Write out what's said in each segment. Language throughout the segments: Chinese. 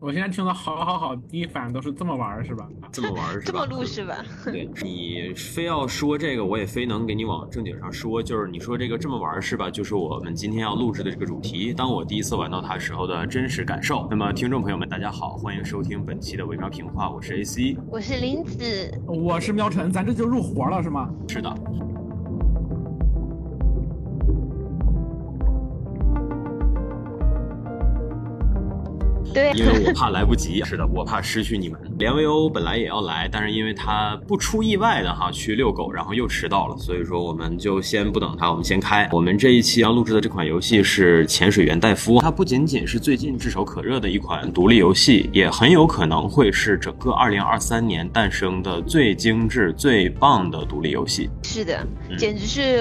我现在听到好好好，第一反应都是这么玩是吧？这么玩是吧？这么录是吧？对你非要说这个，我也非能给你往正经上说，就是你说这个这么玩是吧？就是我们今天要录制的这个主题，当我第一次玩到它时候的真实感受。那么，听众朋友们，大家好，欢迎收听本期的微妙评话，我是 AC，我是林子，我是喵晨，咱这就入活了是吗？是的。对，因为我怕来不及。是的，我怕失去你们。连维欧本来也要来，但是因为他不出意外的哈去遛狗，然后又迟到了，所以说我们就先不等他，我们先开。我们这一期要录制的这款游戏是《潜水员戴夫》，它不仅仅是最近炙手可热的一款独立游戏，也很有可能会是整个2023年诞生的最精致、最棒的独立游戏。是的，简直是。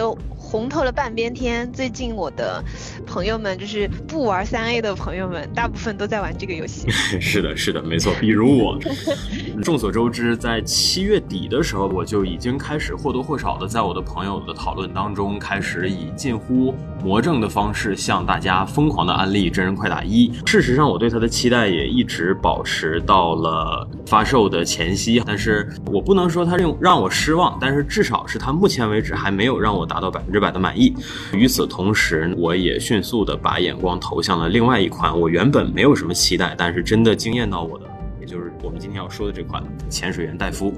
红透了半边天。最近我的朋友们，就是不玩三 A 的朋友们，大部分都在玩这个游戏。是的，是的，没错。比如我，众所周知，在七月底的时候，我就已经开始或多或少的在我的朋友的讨论当中，开始以近乎魔怔的方式向大家疯狂的安利《真人快打一》。事实上，我对它的期待也一直保持到了发售的前夕。但是我不能说它令让我失望，但是至少是它目前为止还没有让我达到百分之。百的满意。与此同时，我也迅速的把眼光投向了另外一款我原本没有什么期待，但是真的惊艳到我的，也就是我们今天要说的这款《潜水员戴夫》。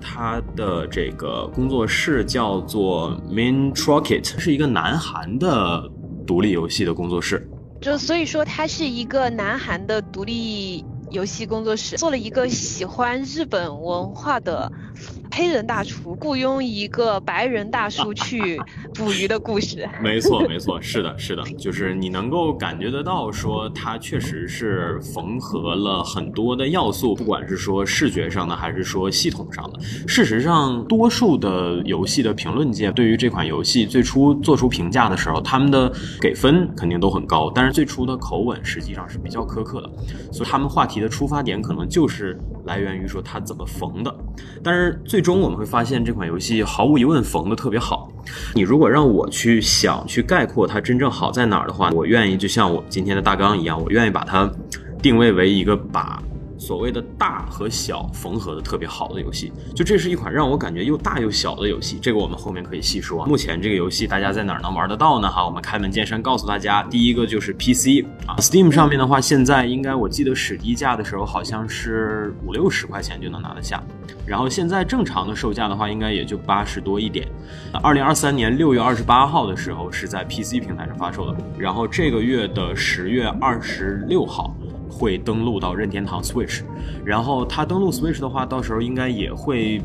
它的这个工作室叫做 Main Rocket，是一个南韩的独立游戏的工作室。就所以说，它是一个南韩的独立游戏工作室，做了一个喜欢日本文化的。黑人大厨雇佣一个白人大叔去捕鱼的故事，没错没错，是的是的，就是你能够感觉得到，说他确实是缝合了很多的要素，不管是说视觉上的，还是说系统上的。事实上，多数的游戏的评论界对于这款游戏最初做出评价的时候，他们的给分肯定都很高，但是最初的口吻实际上是比较苛刻的，所以他们话题的出发点可能就是来源于说他怎么缝的，但是最。中我们会发现这款游戏毫无疑问缝的特别好。你如果让我去想去概括它真正好在哪儿的话，我愿意就像我今天的大纲一样，我愿意把它定位为一个把。所谓的大和小缝合的特别好的游戏，就这是一款让我感觉又大又小的游戏。这个我们后面可以细说。目前这个游戏大家在哪儿能玩得到呢？哈，我们开门见山告诉大家，第一个就是 PC 啊，Steam 上面的话，现在应该我记得史低价的时候好像是五六十块钱就能拿得下。然后现在正常的售价的话，应该也就八十多一点。二零二三年六月二十八号的时候是在 PC 平台上发售的，然后这个月的十月二十六号。会登录到任天堂 Switch，然后它登录 Switch 的话，到时候应该也会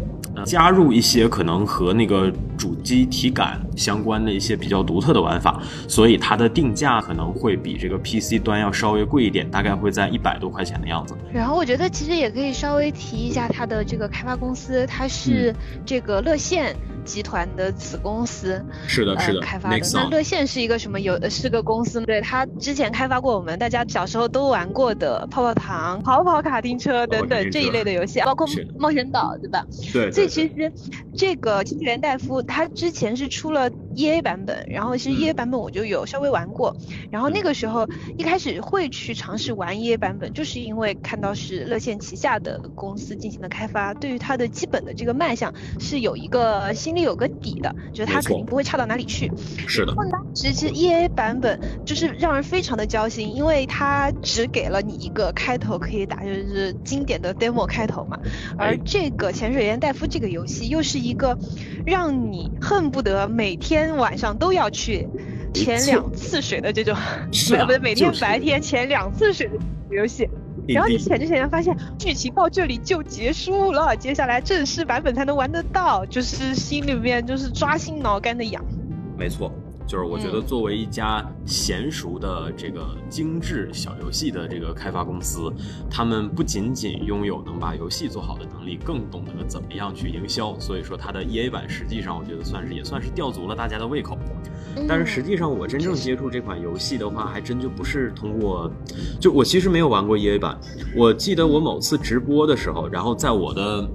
加入一些可能和那个主机体感相关的一些比较独特的玩法，所以它的定价可能会比这个 PC 端要稍微贵一点，大概会在一百多块钱的样子。然后我觉得其实也可以稍微提一下它的这个开发公司，它是这个乐线。集团的子公司是的，是的，开发的。那乐线是一个什么？游是个公司，对，他之前开发过我们大家小时候都玩过的泡泡糖、跑跑卡丁车等等这一类的游戏，包括冒险岛，对吧？对。所以其实这个清泉戴夫他之前是出了 E A 版本，然后其实 E A 版本我就有稍微玩过，然后那个时候一开始会去尝试玩 E A 版本，就是因为看到是乐线旗下的公司进行的开发，对于它的基本的这个卖相是有一个心里。有个底的，觉得它肯定不会差到哪里去。是的。其实 E A 版本就是让人非常的焦心，因为它只给了你一个开头可以打，就是经典的 demo 开头嘛。而这个潜水员戴夫这个游戏又是一个让你恨不得每天晚上都要去 潜两次水的这种，是不是每天白天潜两次水的游戏。然后你潜着潜着发现剧情到这里就结束了，接下来正式版本才能玩得到，就是心里面就是抓心挠肝的痒。没错。就是我觉得，作为一家娴熟的这个精致小游戏的这个开发公司，他们不仅仅拥有能把游戏做好的能力，更懂得怎么样去营销。所以说，它的 E A 版实际上我觉得算是也算是吊足了大家的胃口。但是实际上，我真正接触这款游戏的话，还真就不是通过，就我其实没有玩过 E A 版。我记得我某次直播的时候，然后在我的。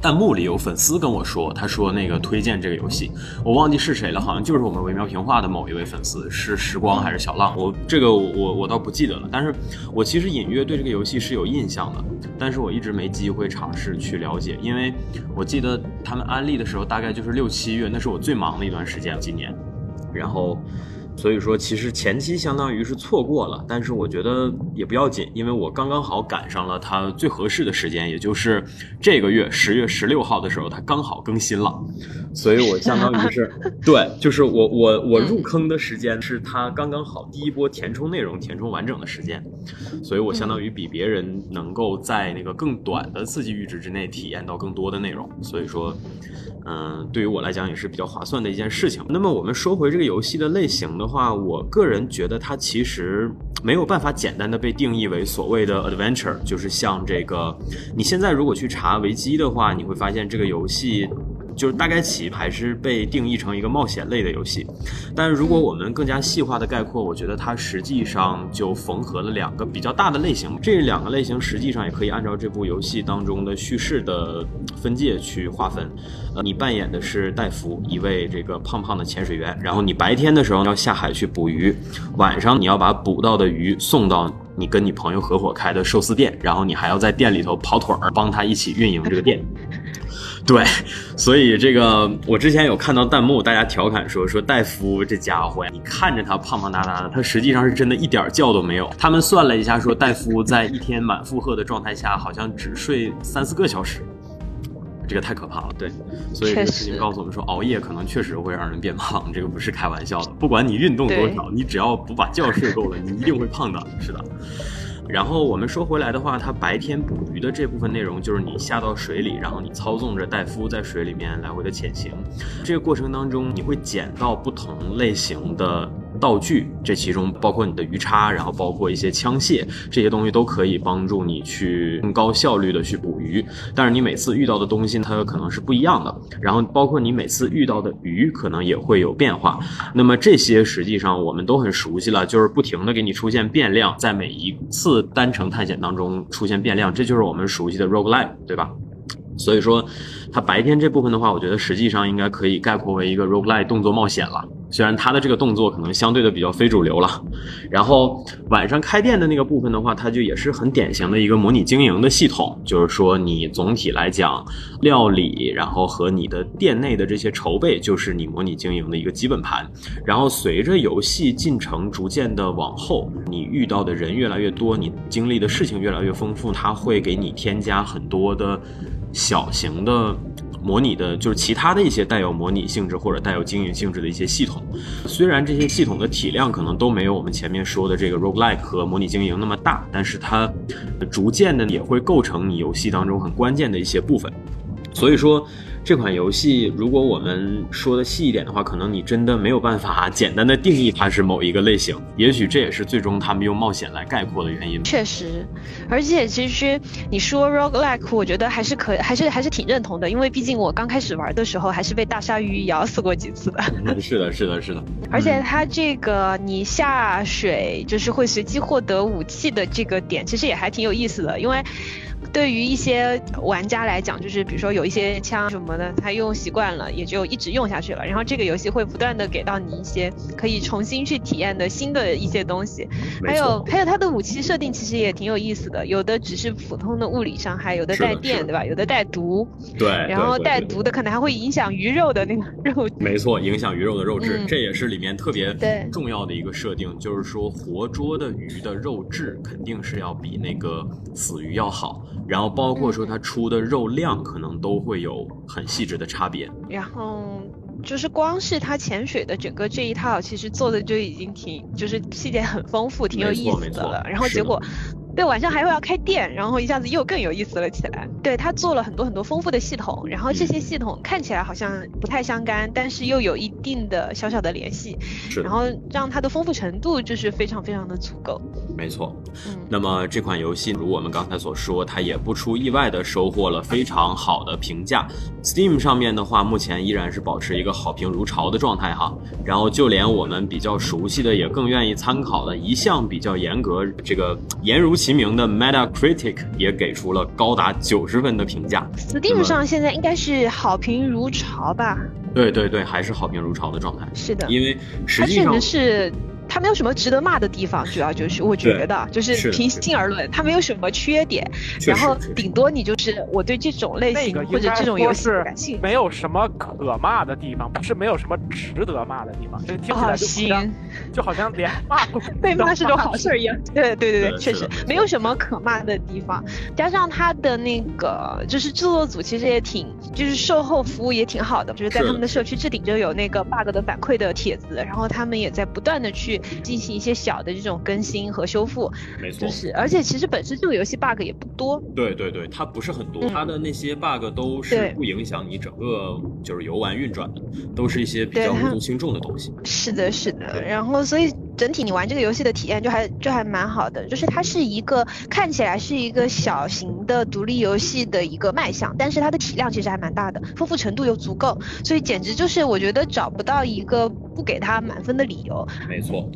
弹幕里有粉丝跟我说，他说那个推荐这个游戏，我忘记是谁了，好像就是我们微妙平话的某一位粉丝，是时光还是小浪？我这个我我倒不记得了，但是我其实隐约对这个游戏是有印象的，但是我一直没机会尝试去了解，因为我记得他们安利的时候大概就是六七月，那是我最忙的一段时间，今年，然后。所以说，其实前期相当于是错过了，但是我觉得也不要紧，因为我刚刚好赶上了它最合适的时间，也就是这个月十月十六号的时候，它刚好更新了，所以我相当于是 对，就是我我我入坑的时间是它刚刚好第一波填充内容填充完整的时间，所以我相当于比别人能够在那个更短的刺激阈值之内体验到更多的内容，所以说，嗯，对于我来讲也是比较划算的一件事情。那么我们说回这个游戏的类型。的话，我个人觉得它其实没有办法简单的被定义为所谓的 adventure，就是像这个，你现在如果去查维基的话，你会发现这个游戏。就是大概起还是被定义成一个冒险类的游戏，但是如果我们更加细化的概括，我觉得它实际上就缝合了两个比较大的类型。这两个类型实际上也可以按照这部游戏当中的叙事的分界去划分。呃，你扮演的是戴夫，一位这个胖胖的潜水员，然后你白天的时候要下海去捕鱼，晚上你要把捕到的鱼送到你跟你朋友合伙开的寿司店，然后你还要在店里头跑腿儿，帮他一起运营这个店。对，所以这个我之前有看到弹幕，大家调侃说说戴夫这家伙呀，你看着他胖胖哒哒的，他实际上是真的一点觉都没有。他们算了一下，说戴夫在一天满负荷的状态下，好像只睡三四个小时，这个太可怕了。对，所以这个事情告诉我们说，熬夜可能确实会让人变胖，这个不是开玩笑的。不管你运动多少，你只要不把觉睡够了，你一定会胖的。是的。然后我们说回来的话，它白天捕鱼的这部分内容就是你下到水里，然后你操纵着戴夫在水里面来回的潜行。这个过程当中，你会捡到不同类型的道具，这其中包括你的鱼叉，然后包括一些枪械，这些东西都可以帮助你去更高效率的去捕鱼。但是你每次遇到的东西它可能是不一样的，然后包括你每次遇到的鱼可能也会有变化。那么这些实际上我们都很熟悉了，就是不停的给你出现变量，在每一次。单程探险当中出现变量，这就是我们熟悉的 roguelike，对吧？所以说，它白天这部分的话，我觉得实际上应该可以概括为一个 roguelike 动作冒险了。虽然它的这个动作可能相对的比较非主流了，然后晚上开店的那个部分的话，它就也是很典型的一个模拟经营的系统，就是说你总体来讲，料理，然后和你的店内的这些筹备，就是你模拟经营的一个基本盘。然后随着游戏进程逐渐的往后，你遇到的人越来越多，你经历的事情越来越丰富，它会给你添加很多的小型的。模拟的就是其他的一些带有模拟性质或者带有经营性质的一些系统，虽然这些系统的体量可能都没有我们前面说的这个 roguelike 和模拟经营那么大，但是它逐渐的也会构成你游戏当中很关键的一些部分，所以说。这款游戏，如果我们说的细一点的话，可能你真的没有办法简单的定义它是某一个类型。也许这也是最终他们用冒险来概括的原因。确实，而且其实你说 roguelike，我觉得还是可，还是还是挺认同的，因为毕竟我刚开始玩的时候还是被大鲨鱼咬死过几次的。是的，是的，是的。而且它这个你下水就是会随机获得武器的这个点，其实也还挺有意思的，因为。对于一些玩家来讲，就是比如说有一些枪什么的，他用习惯了，也就一直用下去了。然后这个游戏会不断的给到你一些可以重新去体验的新的一些东西。还有还有它的武器设定其实也挺有意思的，有的只是普通的物理伤害，有的带电，对吧？有的带毒。对。然后带毒的可能还会影响鱼肉的那个肉。没错，影响鱼肉的肉质，这也是里面特别重要的一个设定，就是说活捉的鱼的肉质肯定是要比那个死鱼要好。然后包括说它出的肉量可能都会有很细致的差别。然后就是光是它潜水的整个这一套，其实做的就已经挺，就是细节很丰富，挺有意思的了。然后结果。对，晚上还会要开店，然后一下子又更有意思了起来。对他做了很多很多丰富的系统，然后这些系统看起来好像不太相干，但是又有一定的小小的联系，然后让它的丰富程度就是非常非常的足够。没错，嗯，那么这款游戏如我们刚才所说，它也不出意外的收获了非常好的评价。Steam 上面的话，目前依然是保持一个好评如潮的状态哈。然后就连我们比较熟悉的，也更愿意参考的，一向比较严格，这个严如。其名的 Metacritic 也给出了高达九十分的评价。Steam 上现在应该是好评如潮吧？对对对，还是好评如潮的状态。是的，因为实际上是。它没有什么值得骂的地方，主要就是我觉得，就是平心而论，他没有什么缺点，然后顶多你就是我对这种类型或者这种游戏感兴趣。没有什么可骂的地方，不是没有什么值得骂的地方，就听起啊，来就好像、行，就好像连骂 被骂是种好事儿一样。对对对对，确实没有什么可骂的地方，加上他的那个就是制作组其实也挺，就是售后服务也挺好的，就是在他们的社区置顶就有那个 bug 的反馈的帖子，然后他们也在不断的去进行一些小的这种更新和修复，没错。就，是而且其实本身这个游戏 bug 也不多，对对对，它不是很多，嗯。它的那些 bug 都是不影响你整个就是游玩运转的，都是一些比较无足轻重的东西。是的，是的，然后所以整体你玩这个游戏的体验就还就还蛮好的，就是它是一个看起来是一个小型的独立游戏的一个卖相，但是它的体量其实还蛮大的，丰富程度又足够，所以简直就是我觉得找不到一个不给它满分的理由。没错。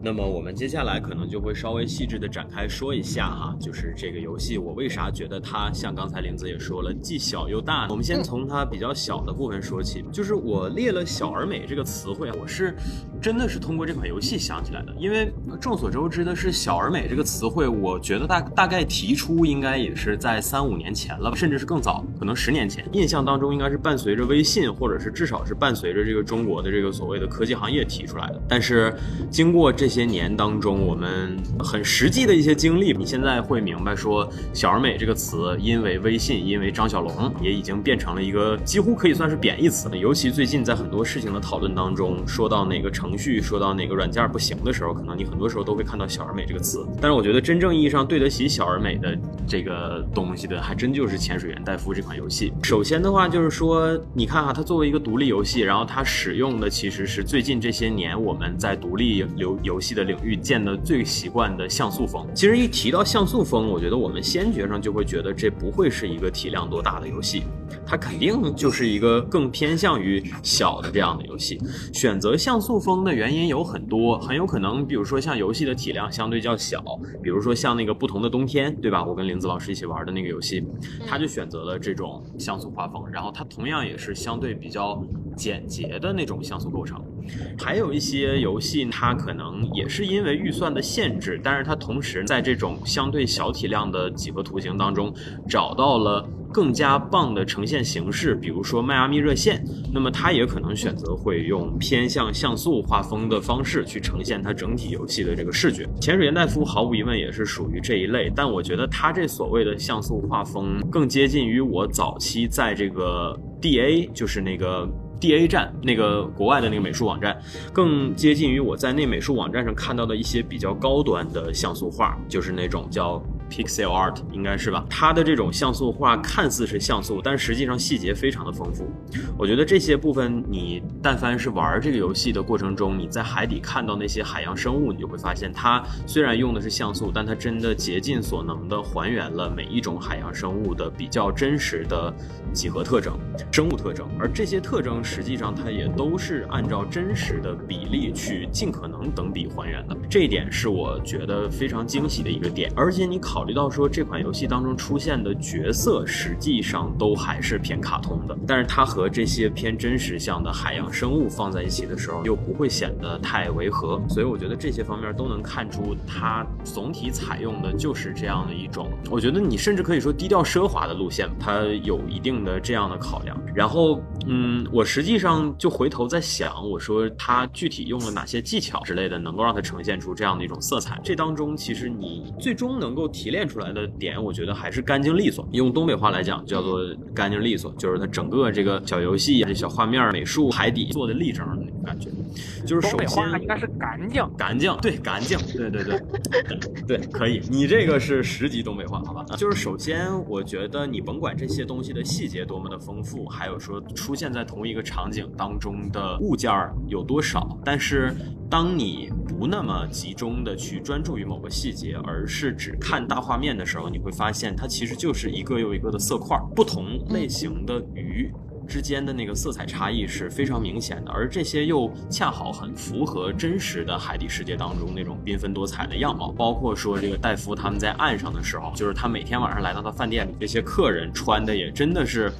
那么我们接下来可能就会稍微细致的展开说一下哈，就是这个游戏我为啥觉得它像刚才林子也说了，既小又大？我们先从它比较小的部分说起，就是我列了“小而美”这个词汇，我是真的是通过这款游戏想起来的，因为众所周知的是“小而美”这个词汇，我觉得大大概提出应该也是在三五年前了，甚至是更早，可能十年前。印象当中应该是伴随着微信，或者是至少是伴随着这个中国的这个所谓的科技行业提出来的。但是经过这些年当中，我们很实际的一些经历，你现在会明白说“小而美”这个词，因为微信，因为张小龙，也已经变成了一个几乎可以算是贬义词了。尤其最近在很多事情的讨论当中，说到哪个成程序，说到哪个软件不行的时候，可能你很多时候都会看到“小而美”这个词。但是我觉得真正意义上对得起“小而美”的这个东西的，还真就是《潜水员戴夫》这款游戏。首先的话就是说，你看哈，它作为一个独立游戏，然后它使用的其实是最近这些年我们在独立游游戏的领域见的最习惯的像素风。其实一提到像素风，我觉得我们先觉上就会觉得这不会是一个体量多大的游戏，它肯定就是一个更偏向于小的这样的游戏。选择像素风的原因有很多，很有可能，比如说像游戏的体量相对较小，比如说像那个不同的冬天，对吧？我跟林子老师一起玩的那个游戏，他就选择了这种像素画风，然后它同样也是相对比较简洁的那种像素构成。还有一些游戏，它可能也是因为预算的限制，但是它同时在这种相对小体量的几何图形当中找到了。更加棒的呈现形式，比如说迈阿密热线，那么它也可能选择会用偏向像素画风的方式去呈现它整体游戏的这个视觉。潜水员戴夫毫无疑问也是属于这一类，但我觉得它这所谓的像素画风更接近于我早期在这个 DA，就是那个。D A 站那个国外的那个美术网站，更接近于我在那美术网站上看到的一些比较高端的像素画，就是那种叫 pixel art，应该是吧？它的这种像素画看似是像素，但实际上细节非常的丰富。我觉得这些部分，你但凡是玩这个游戏的过程中，你在海底看到那些海洋生物，你就会发现，它虽然用的是像素，但它真的竭尽所能的还原了每一种海洋生物的比较真实的几何特征、生物特征，而这些特征。实际上，它也都是按照真实的比例去尽可能等比还原的，这一点是我觉得非常惊喜的一个点。而且你考考虑到说，这款游戏当中出现的角色实际上都还是偏卡通的，但是它和这些偏真实向的海洋生物放在一起的时候，又不会显得太违和。所以我觉得这些方面都能看出，它总体采用的就是这样的一种，我觉得你甚至可以说低调奢华的路线，它有一定的这样的考量。然后，嗯，我。实际上，就回头在想，我说它具体用了哪些技巧之类的，能够让它呈现出这样的一种色彩。这当中，其实你最终能够体提炼出来的点，我觉得还是干净利索。用东北话来讲，叫做干净利索，就是它整个这个小游戏、这小画面、美术、海底做的立正的那种感觉。就是首先应该是干净，干净，对，干净，对对对，对，可以。你这个是十级东北话，好吧？就是首先，我觉得你甭管这些东西的细节多么的丰富，还有说出现在同一个场景当中的物件有多少，但是当你不那么集中的去专注于某个细节，而是只看大画面的时候，你会发现它其实就是一个又一个的色块，不同类型的鱼。之间的那个色彩差异是非常明显的，而这些又恰好很符合真实的海底世界当中那种缤纷多彩的样貌。包括说这个戴夫他们在岸上的时候，就是他每天晚上来到他饭店里，这些客人穿的也真的是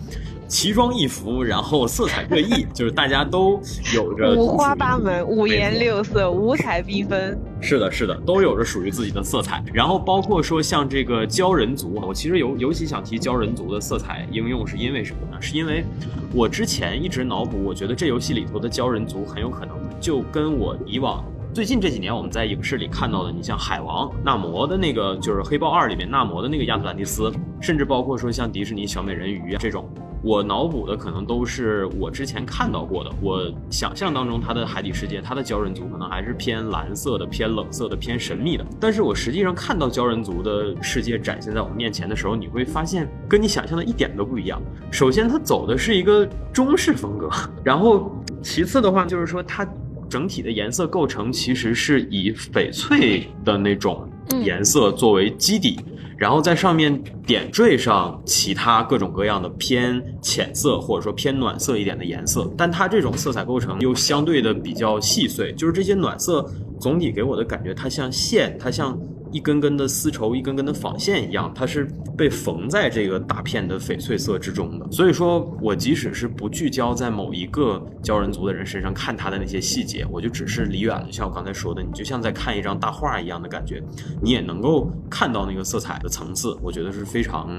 奇装异服，然后色彩各异，就是大家都有着五花八门、五颜六色、五彩缤纷。是的，是的，都有着属于自己的色彩。然后包括说像这个鲛人族，我其实尤尤其想提鲛人族的色彩应用，是因为什么呢？是因为我之前一直脑补，我觉得这游戏里头的鲛人族很有可能就跟我以往。最近这几年，我们在影视里看到的，你像海王、纳摩的那个，就是《黑豹二》里面纳摩的那个亚特兰蒂斯，甚至包括说像迪士尼小美人鱼啊这种，我脑补的可能都是我之前看到过的。我想象当中，它的海底世界，它的鲛人族可能还是偏蓝色的、偏冷色的、偏神秘的。但是我实际上看到鲛人族的世界展现在我们面前的时候，你会发现跟你想象的一点都不一样。首先，它走的是一个中式风格，然后其次的话就是说它。整体的颜色构成其实是以翡翠的那种颜色作为基底，然后在上面点缀上其他各种各样的偏浅色或者说偏暖色一点的颜色，但它这种色彩构成又相对的比较细碎，就是这些暖色总体给我的感觉，它像线，它像。一根根的丝绸，一根根的纺线一样，它是被缝在这个大片的翡翠色之中的。所以说我即使是不聚焦在某一个鲛人族的人身上看他的那些细节，我就只是离远了，像我刚才说的，你就像在看一张大画一样的感觉，你也能够看到那个色彩的层次。我觉得是非常，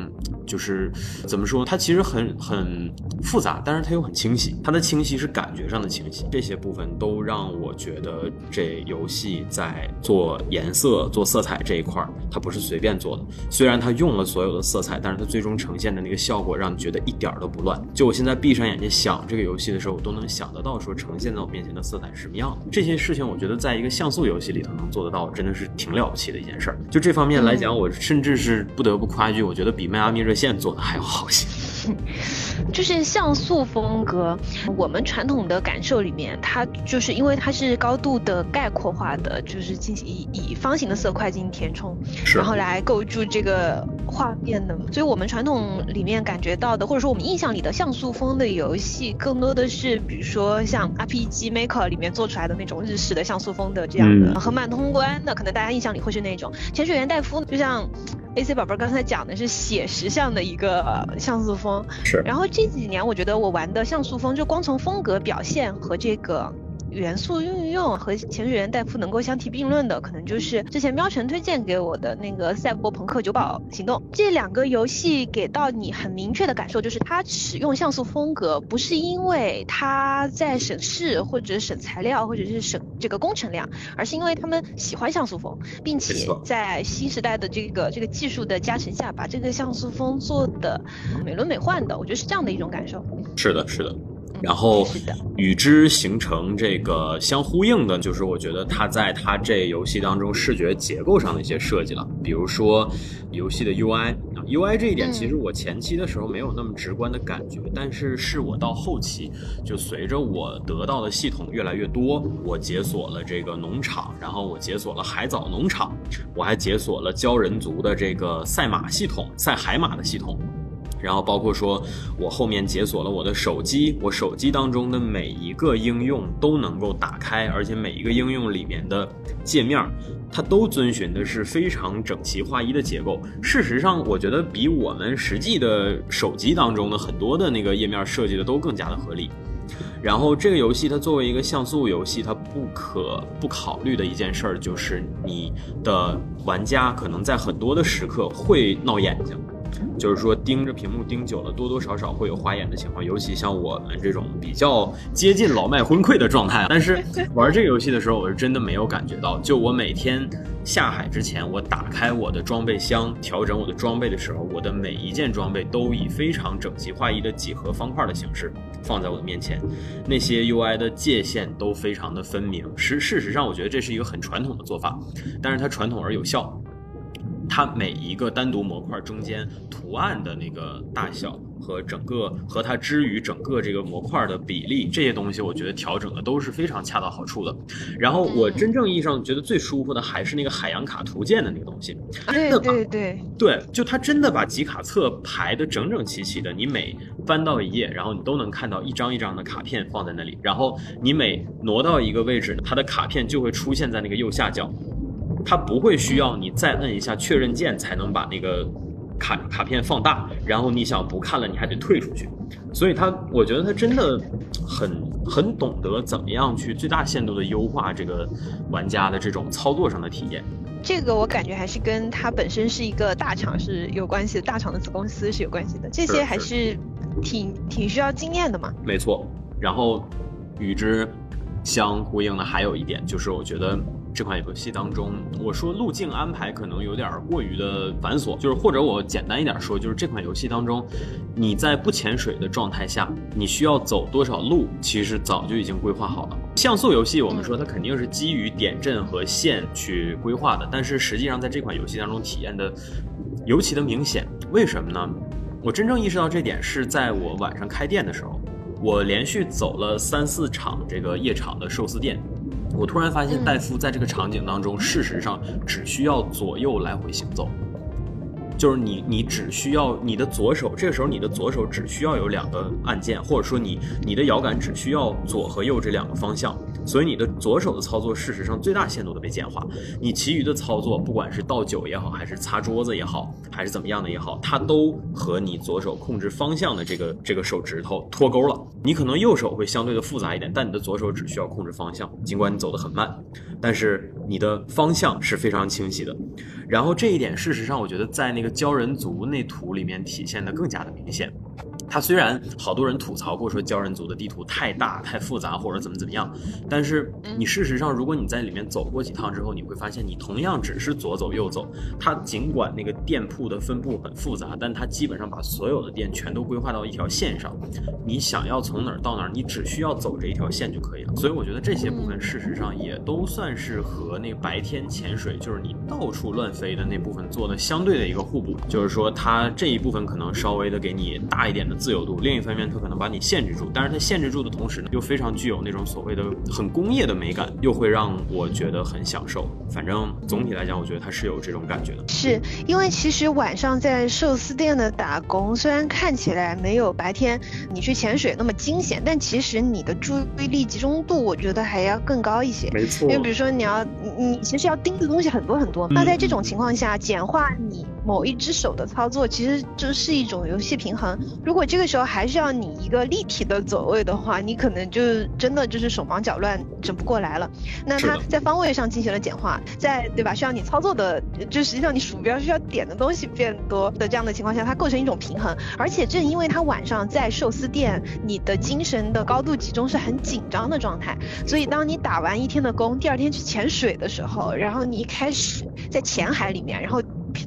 就是怎么说，它其实很很复杂，但是它又很清晰。它的清晰是感觉上的清晰，这些部分都让我觉得这游戏在做颜色、做色彩。这一块儿，它不是随便做的。虽然它用了所有的色彩，但是它最终呈现的那个效果，让你觉得一点都不乱。就我现在闭上眼睛想这个游戏的时候，我都能想得到说呈现在我面前的色彩是什么样的。这些事情，我觉得在一个像素游戏里头能做得到，真的是挺了不起的一件事儿。就这方面来讲，我甚至是不得不夸一句，我觉得比迈阿密热线做的还要好些。就是像素风格，我们传统的感受里面，它就是因为它是高度的概括化的，就是进行以以方形的色块进行填充，然后来构筑这个画面的。所以我们传统里面感觉到的，或者说我们印象里的像素风的游戏，更多的是比如说像 RPG Maker 里面做出来的那种日式的像素风的这样的横版通关，那可能大家印象里会是那种潜水员戴夫，就像。A C 宝贝刚才讲的是写实像的一个像素风，是。然后这几年我觉得我玩的像素风，就光从风格表现和这个。元素运用和潜水员戴夫能够相提并论的，可能就是之前喵晨推荐给我的那个《赛博朋克酒保行动》。这两个游戏给到你很明确的感受，就是它使用像素风格，不是因为它在省事或者省材料或者是省这个工程量，而是因为他们喜欢像素风，并且在新时代的这个这个技术的加成下，把这个像素风做的美轮美奂的。我觉得是这样的一种感受。是的，是的。然后与之形成这个相呼应的，就是我觉得它在它这游戏当中视觉结构上的一些设计了，比如说游戏的 UI 啊，UI 这一点其实我前期的时候没有那么直观的感觉，但是是我到后期就随着我得到的系统越来越多，我解锁了这个农场，然后我解锁了海藻农场，我还解锁了鲛人族的这个赛马系统，赛海马的系统。然后包括说，我后面解锁了我的手机，我手机当中的每一个应用都能够打开，而且每一个应用里面的界面，它都遵循的是非常整齐划一的结构。事实上，我觉得比我们实际的手机当中的很多的那个页面设计的都更加的合理。然后这个游戏它作为一个像素游戏，它不可不考虑的一件事儿就是你的玩家可能在很多的时刻会闹眼睛。就是说，盯着屏幕盯久了，多多少少会有花眼的情况，尤其像我们这种比较接近老迈昏聩的状态。但是玩这个游戏的时候，我是真的没有感觉到。就我每天下海之前，我打开我的装备箱，调整我的装备的时候，我的每一件装备都以非常整齐划一的几何方块的形式放在我的面前，那些 UI 的界限都非常的分明。实事实上，我觉得这是一个很传统的做法，但是它传统而有效。它每一个单独模块中间图案的那个大小和整个和它之于整个这个模块的比例这些东西，我觉得调整的都是非常恰到好处的。然后我真正意义上觉得最舒服的还是那个海洋卡图鉴的那个东西。对对对对，就它真的把集卡册排的整整齐齐的，你每翻到一页，然后你都能看到一张一张的卡片放在那里，然后你每挪到一个位置，它的卡片就会出现在那个右下角，它不会需要你再摁一下确认键才能把那个卡卡片放大，然后你想不看了，你还得退出去，所以它，我觉得它真的很很懂得怎么样去最大限度的优化这个玩家的这种操作上的体验。这个我感觉还是跟它本身是一个大厂是有关系的，大厂的子公司是有关系的，这些还是挺挺需要经验的嘛。没错，然后与之相呼应的还有一点就是，我觉得这款游戏当中，我说路径安排可能有点过于的繁琐，就是或者我简单一点说，就是这款游戏当中，你在不潜水的状态下，你需要走多少路，其实早就已经规划好了。像素游戏，我们说它肯定是基于点阵和线去规划的，但是实际上在这款游戏当中体验的尤其的明显。为什么呢？我真正意识到这点是在我晚上开店的时候，我连续走了三四场这个夜场的寿司店，我突然发现戴夫在这个场景当中，事实上只需要左右来回行走。就是你，你只需要你的左手，这个时候你的左手只需要有两个按键，或者说你你的摇杆只需要左和右这两个方向，所以你的左手的操作事实上最大限度的被简化。你其余的操作，不管是倒酒也好，还是擦桌子也好，还是怎么样的也好，它都和你左手控制方向的这个这个手指头脱钩了。你可能右手会相对的复杂一点，但你的左手只需要控制方向，尽管你走得很慢，但是你的方向是非常清晰的。然后这一点，事实上我觉得在那个鲛人族那图里面体现的更加的明显。它虽然好多人吐槽过说鲛人族的地图太大、太复杂或者怎么怎么样，但是你事实上，如果你在里面走过几趟之后，你会发现你同样只是左走右走。它尽管那个店铺的分布很复杂，但它基本上把所有的店全都规划到一条线上。你想要从哪儿到哪儿，你只需要走这一条线就可以了。所以我觉得这些部分事实上也都算是和那个白天潜水，就是你到处乱飞的那部分做的相对的一个互补。就是说，它这一部分可能稍微的给你大一点的自由度，另一方面它可能把你限制住，但是它限制住的同时呢，又非常具有那种所谓的很工业的美感，又会让我觉得很享受。反正总体来讲，我觉得它是有这种感觉的。是因为其实晚上在寿司店的打工，虽然看起来没有白天你去潜水那么惊险，但其实你的注意力集中度，我觉得还要更高一些。没错因为比如说你要你你其实要盯的东西很多很多，那在这种情况下，简化你某一只手的操作，其实就是一种游戏平衡。如果这个时候还是要你一个立体的走位的话，你可能就真的就是手忙脚乱，整不过来了。那它在方位上进行了简化，在对吧？需要你操作的，就实际上你鼠标需要点的东西变多的这样的情况下，它构成一种平衡。而且正因为它晚上在寿司店，你的精神的高度集中是很紧张的状态，所以当你打完一天的工，第二天去潜水的时候，然后你一开始在浅海里面，然后。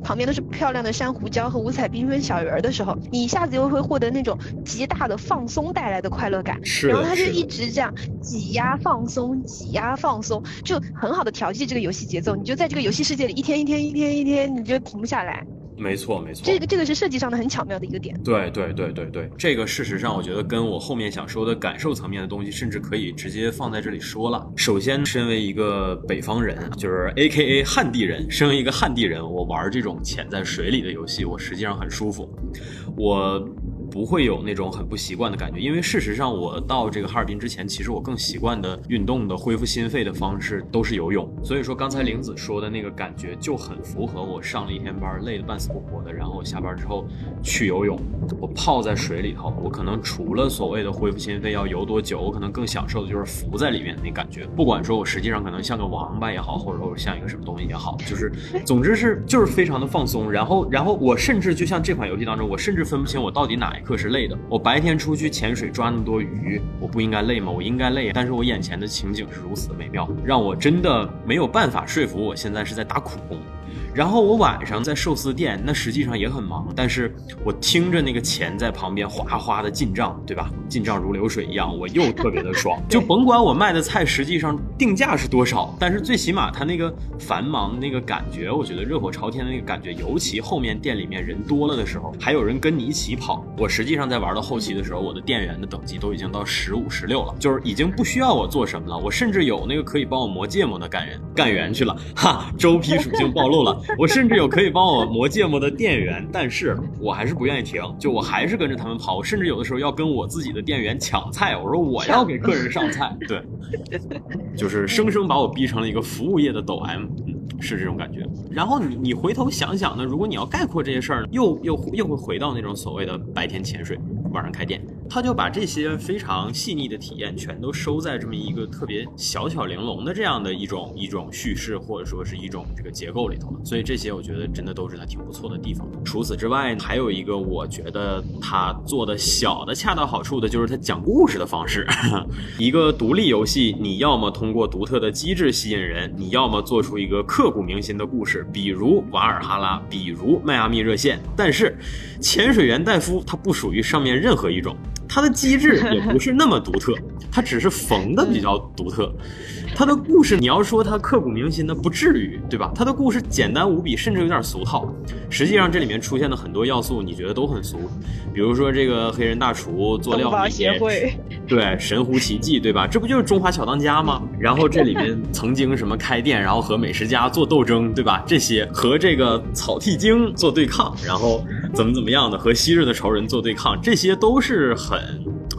旁边都是漂亮的珊瑚礁和五彩缤纷小鱼儿的时候，你一下子又会获得那种极大的放松带来的快乐感。是然后他就一直这样挤压放松，挤压放松，就很好的调剂这个游戏节奏。你就在这个游戏世界里一天一天一天一天，你就停不下来。没错，没错。这个这个是设计上的很巧妙的一个点。对对对对对，这个事实上，我觉得跟我后面想说的感受层面的东西，甚至可以直接放在这里说了。首先，身为一个北方人，就是 A K A 汉地人，身为一个汉地人，我玩这种潜在水里的游戏，我实际上很舒服。我不会有那种很不习惯的感觉，因为事实上，我到这个哈尔滨之前，其实我更习惯的运动的恢复心肺的方式都是游泳。所以说，刚才玲子说的那个感觉就很符合我上了一天班，累得半死不活的，然后我下班之后去游泳，我泡在水里头，我可能除了所谓的恢复心肺要游多久，我可能更享受的就是浮在里面那感觉。不管说我实际上可能像个王八也好，或者说像一个什么东西也好，就是总之是就是非常的放松。然后然后我甚至就像这款游戏当中，我甚至分不清我到底哪课是累的。我白天出去潜水抓那么多鱼，我不应该累吗？我应该累，但是我眼前的情景是如此的美妙，让我真的没有办法说服我现在是在打苦工。然后我晚上在寿司店，那实际上也很忙，但是我听着那个钱在旁边哗哗的进账，对吧？进账如流水一样，我又特别的爽。就甭管我卖的菜实际上定价是多少，但是最起码它那个繁忙那个感觉，我觉得热火朝天的那个感觉，尤其后面店里面人多了的时候，还有人跟你一起跑，我实际上在玩到后期的时候，我的店员的等级都已经到十五、十六了，就是已经不需要我做什么了。我甚至有那个可以帮我磨芥末的干员，干员去了，哈，周批属性暴露了。我甚至有可以帮我磨芥末的店员，但是我还是不愿意停，就我还是跟着他们跑。我甚至有的时候要跟我自己的店员抢菜，我说我要给客人上菜，对，就是生生把我逼成了一个服务业的抖 M，嗯，是这种感觉。然后你你回头想想呢，如果你要概括这些事儿，又又又会回到那种所谓的白天潜水，晚上开店。他就把这些非常细腻的体验全都收在这么一个特别小巧玲珑的这样的一种一种叙事或者说是一种这个结构里头了。所以这些我觉得真的都是他挺不错的地方。除此之外，还有一个我觉得他做的小的恰到好处的就是他讲故事的方式。一个独立游戏，你要么通过独特的机制吸引人，你要么做出一个刻骨铭心的故事，比如瓦尔哈拉，比如迈阿密热线。但是潜水员戴夫他不属于上面任何一种。他的机制也不是那么独特，他只是缝的比较独特。它的故事，你要说他刻骨铭心的，不至于，对吧？他的故事简单无比，甚至有点俗套。实际上，这里面出现的很多要素，你觉得都很俗。比如说这个黑人大厨做料理，协会，对，神乎其技，对吧？这不就是中华小当家吗？然后这里面曾经什么开店，然后和美食家做斗争，对吧？这些和这个草剃精做对抗，然后怎么怎么样的和昔日的仇人做对抗，这些都是很。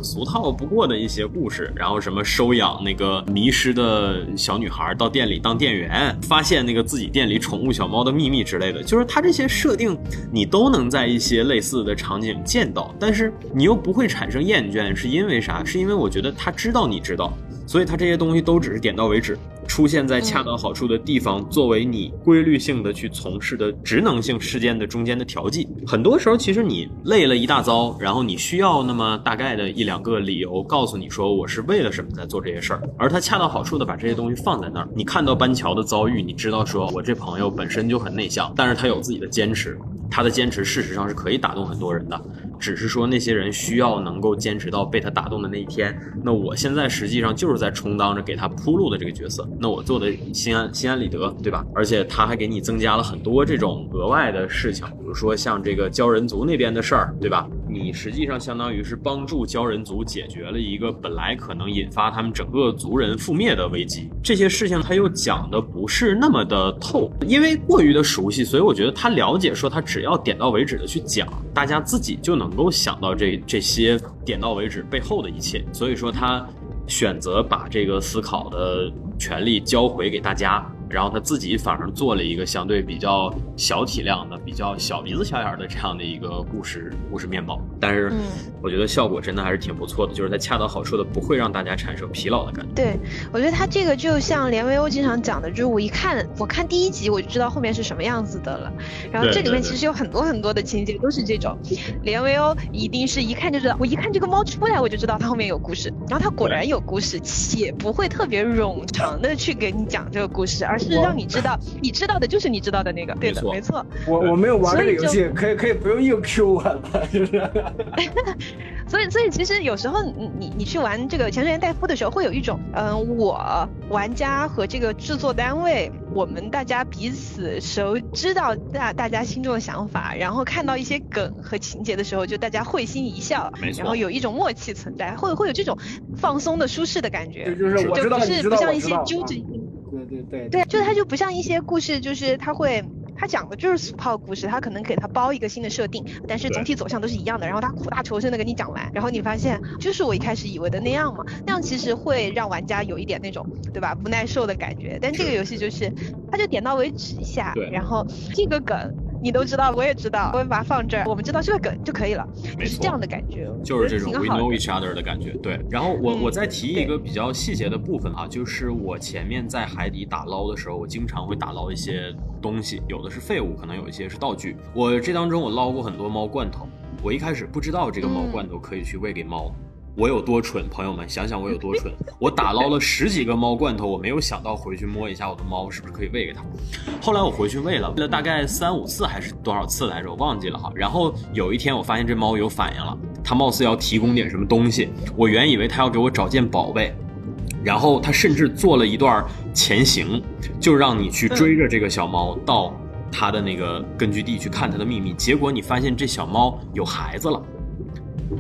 俗套不过的一些故事，然后什么收养那个迷失的小女孩到店里当店员，发现那个自己店里宠物小猫的秘密之类的，就是它这些设定，你都能在一些类似的场景见到，但是你又不会产生厌倦，是因为啥？是因为我觉得他知道你知道，所以他这些东西都只是点到为止。出现在恰到好处的地方，作为你规律性的去从事的职能性事件的中间的调剂。很多时候，其实你累了一大遭，然后你需要那么大概的一两个理由，告诉你说我是为了什么在做这些事儿。而他恰到好处的把这些东西放在那儿，你看到班乔的遭遇，你知道说我这朋友本身就很内向，但是他有自己的坚持，他的坚持事实上是可以打动很多人的。只是说那些人需要能够坚持到被他打动的那一天。那我现在实际上就是在充当着给他铺路的这个角色。那我做的心安心安理得，对吧？而且他还给你增加了很多这种额外的事情，比如说像这个鲛人族那边的事儿，对吧？你实际上相当于是帮助鲛人族解决了一个本来可能引发他们整个族人覆灭的危机。这些事情他又讲的不是那么的透，因为过于的熟悉，所以我觉得他了解说他只要点到为止的去讲，大家自己就能够想到这这些点到为止背后的一切。所以说他选择把这个思考的权利交回给大家。然后他自己反而做了一个相对比较小体量的、比较小鼻子小眼的这样的一个故事故事面貌，但是我觉得效果真的还是挺不错的，就是它恰到好处的，不会让大家产生疲劳的感觉。对，我觉得他这个就像连维欧经常讲的，就是我一看，我看第一集我就知道后面是什么样子的了。然后这里面其实有很多很多的情节都是这种，连维欧一定是一看就知道，我一看这个猫出来我就知道它后面有故事，然后它果然有故事，且不会特别冗长的去给你讲这个故事，而是让你知道，你知道的就是你知道的那个，对的，没错。我我没有玩这个游戏，可以可以不用硬 Q 我了，就是。所以所以其实有时候你你你去玩这个潜水员戴夫的时候，会有一种嗯，我玩家和这个制作单位，我们大家彼此熟，知道大大家心中的想法，然后看到一些梗和情节的时候，就大家会心一笑，然后有一种默契存在，会会有这种放松的舒适的感觉，就是我知道是不像一些纠结。对就它就不像一些故事，就是它会，他讲的就是俗套故事，他可能给他包一个新的设定，但是总体走向都是一样的。然后他苦大仇深的跟你讲完，然后你发现就是我一开始以为的那样嘛，那样其实会让玩家有一点那种，对吧，不耐受的感觉。但这个游戏就是，他就点到为止一下，然后这个梗。你都知道，我也知道，我会把它放这儿。我们知道这个梗就可以了，是这样的感觉，就是这种 we know each other 的感觉。对，然后我我再提一个比较细节的部分啊，就是我前面在海底打捞的时候，我经常会打捞一些东西，有的是废物，可能有一些是道具。我这当中我捞过很多猫罐头，我一开始不知道这个猫罐头可以去喂给猫。我有多蠢，朋友们，想想我有多蠢！我打捞了十几个猫罐头，我没有想到回去摸一下我的猫是不是可以喂给它。后来我回去喂了，喂了大概三五次还是多少次来着，我忘记了哈。然后有一天我发现这猫有反应了，它貌似要提供点什么东西。我原以为它要给我找件宝贝，然后它甚至做了一段前行，就让你去追着这个小猫到它的那个根据地去看它的秘密。结果你发现这小猫有孩子了。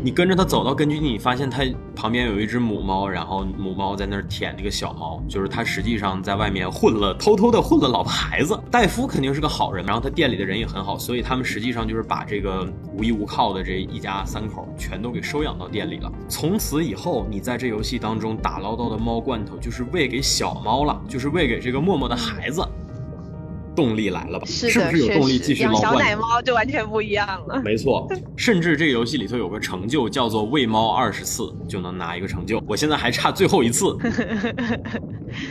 你跟着它走到根据地，你发现它旁边有一只母猫，然后母猫在那儿舔那个小猫，就是它实际上在外面混了，偷偷的混了老婆孩子。戴夫肯定是个好人，然后他店里的人也很好，所以他们实际上就是把这个无依无靠的这一家三口全都给收养到店里了。从此以后，你在这游戏当中打捞到的猫罐头就是喂给小猫了，就是喂给这个默默的孩子。动力来了吧？是，是不是有动力继续猫小？奶猫就完全不一样了。没错，甚至这个游戏里头有个成就叫做喂猫二十次就能拿一个成就，我现在还差最后一次。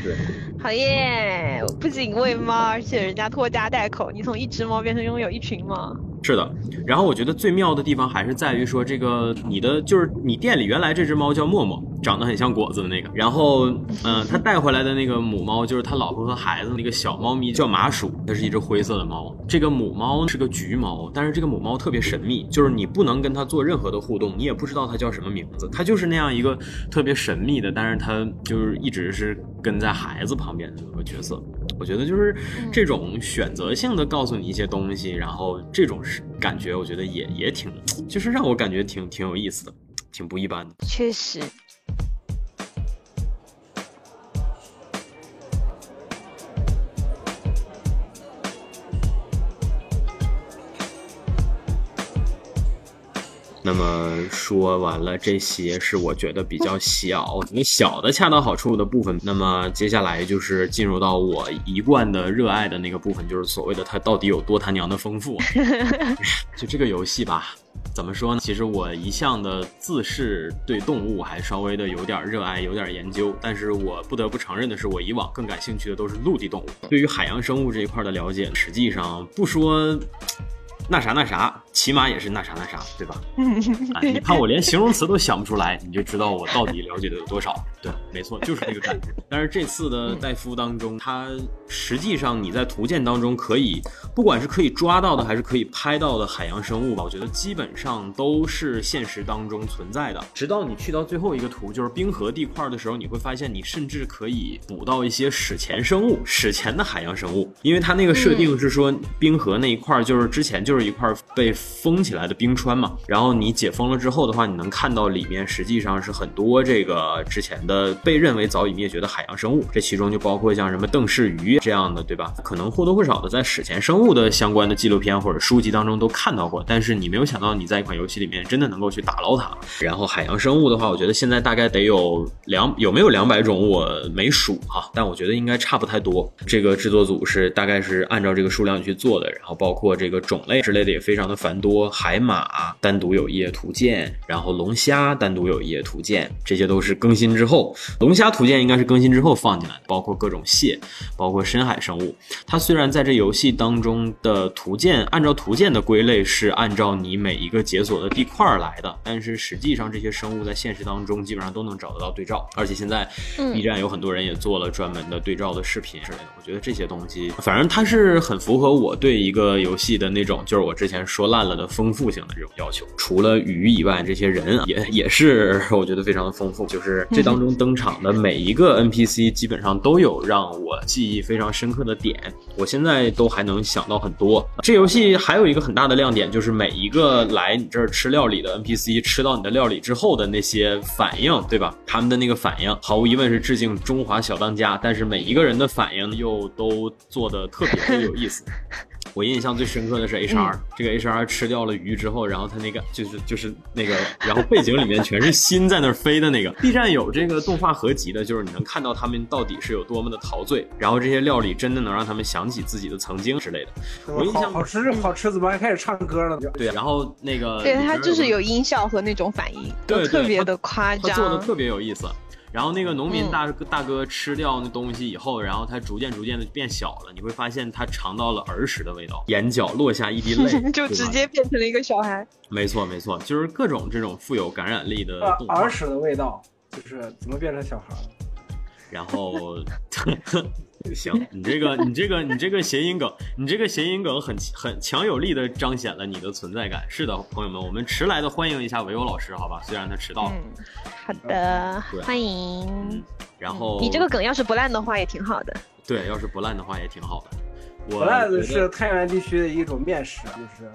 对，好耶！不仅喂猫，而且人家拖家带口，你从一只猫变成拥有一群猫。是的。然后我觉得最妙的地方还是在于说，这个你的就是你店里原来这只猫叫默默，长得很像果子的那个。然后，嗯、他带回来的那个母猫就是他老婆和孩子那个小猫咪叫麻薯，它是一只灰色的猫。这个母猫是个橘猫，但是这个母猫特别神秘，就是你不能跟它做任何的互动，你也不知道它叫什么名字，它就是那样一个特别神秘的，但是它就是一直是跟在孩子旁边的那个角色。我觉得就是这种选择性的告诉你一些东西，然后这种是感觉，我觉得也也挺，就是让我感觉挺挺有意思的，挺不一般的。确实，那么说完了这些是我觉得比较小，因为小的恰到好处的部分。那么接下来就是进入到我一贯的热爱的那个部分，就是所谓的它到底有多他娘的丰富。就这个游戏吧，怎么说呢？其实我一向的自视对动物还稍微的有点热爱，有点研究。但是我不得不承认的是，我以往更感兴趣的都是陆地动物。对于海洋生物这一块的了解，实际上不说。那啥那啥，起码也是那啥那啥，对吧？啊，你看我连形容词都想不出来，你就知道我到底了解的有多少。对，没错，就是这个感觉。但是这次的戴夫当中，它实际上你在图鉴当中可以，不管是可以抓到的，还是可以拍到的海洋生物吧，我觉得基本上都是现实当中存在的。直到你去到最后一个图，就是冰河地块的时候，你会发现你甚至可以捕到一些史前生物，史前的海洋生物，因为它那个设定是说冰河那一块就是之前就是一块被封起来的冰川嘛，然后你解封了之后的话，你能看到里面实际上是很多这个之前的被认为早已灭绝的海洋生物，这其中就包括像什么邓氏鱼这样的，对吧？可能或多或少的在史前生物的相关的纪录片或者书籍当中都看到过，但是你没有想到你在一款游戏里面真的能够去打捞它。然后海洋生物的话，我觉得现在大概得有两有没有两百种我没数哈，但我觉得应该差不太多。这个制作组是大概是按照这个数量去做的，然后包括这个种类之类的也非常的繁多，海马单独有一页图鉴，然后龙虾单独有一页图鉴，这些都是更新之后，龙虾图鉴应该是更新之后放进来，包括各种蟹，包括深海生物。它虽然在这游戏当中的图鉴按照图鉴的归类是按照你每一个解锁的地块来的，但是实际上这些生物在现实当中基本上都能找得到对照，而且现在 B 站有很多人也做了专门的对照的视频之类的。我觉得这些东西，反正它是很符合我对一个游戏的那种，就是我之前说烂了的丰富性的这种要求。除了鱼以外，这些人啊也也是我觉得非常的丰富，就是这当中登场的每一个 NPC 基本上都有让我记忆非常深刻的点，我现在都还能想到很多。这游戏还有一个很大的亮点，就是每一个来你这儿吃料理的 NPC 吃到你的料理之后的那些反应，对吧？他们的那个反应，毫无疑问是致敬中华小当家，但是每一个人的反应又都做的特别的有意思。我印象最深刻的是 HR，、这个 HR 吃掉了鱼之后，然后他那个就是就是那个，然后背景里面全是心在那儿飞的那个。B 站有这个动画合集的，就是你能看到他们到底是有多么的陶醉，然后这些料理真的能让他们想起自己的曾经之类的。我印象好好吃好吃，怎么还开始唱歌了？对，然后那个对他就是有音效和那种反应，对对特别的夸张。他做的特别有意思。然后那个农民嗯大、大哥吃掉那东西以后，然后他逐渐逐渐的变小了，你会发现他尝到了儿时的味道，眼角落下一滴泪，就直接变成了一个小孩。没错没错，就是各种这种富有感染力的呃儿，时的味道，就是怎么变成小孩了？然后。行，你这个，你这个，你这个谐音梗，你这个谐音梗很很强有力的彰显了你的存在感。是的，朋友们，我们迟来的欢迎一下维欧老师，好吧？虽然他迟到了，嗯，好的，欢迎。然后你这个梗要是不烂的话也挺好的。对，要是不烂的话也挺好的。我弗赖子觉得是太原地区的一种面食，就是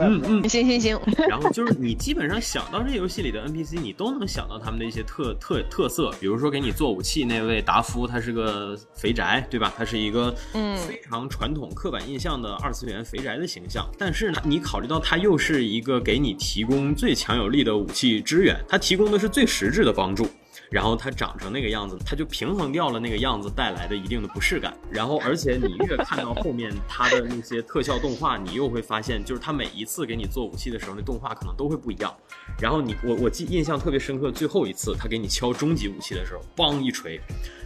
嗯嗯，行行行，然后就是你基本上想到这游戏里的 NPC，你都能想到他们的一些特特特色，比如说给你做武器那位达夫，他是个肥宅，对吧？他是一个嗯非常传统刻板印象的二次元肥宅的形象。但是呢，你考虑到他又是一个给你提供最强有力的武器支援，他提供的是最实质的帮助。然后它长成那个样子，它就平衡掉了那个样子带来的一定的不适感。然后，而且你越看到后面它的那些特效动画，你又会发现，就是它每一次给你做武器的时候，那动画可能都会不一样。然后你我我记印象特别深刻，最后一次他给你敲终极武器的时候，梆一锤，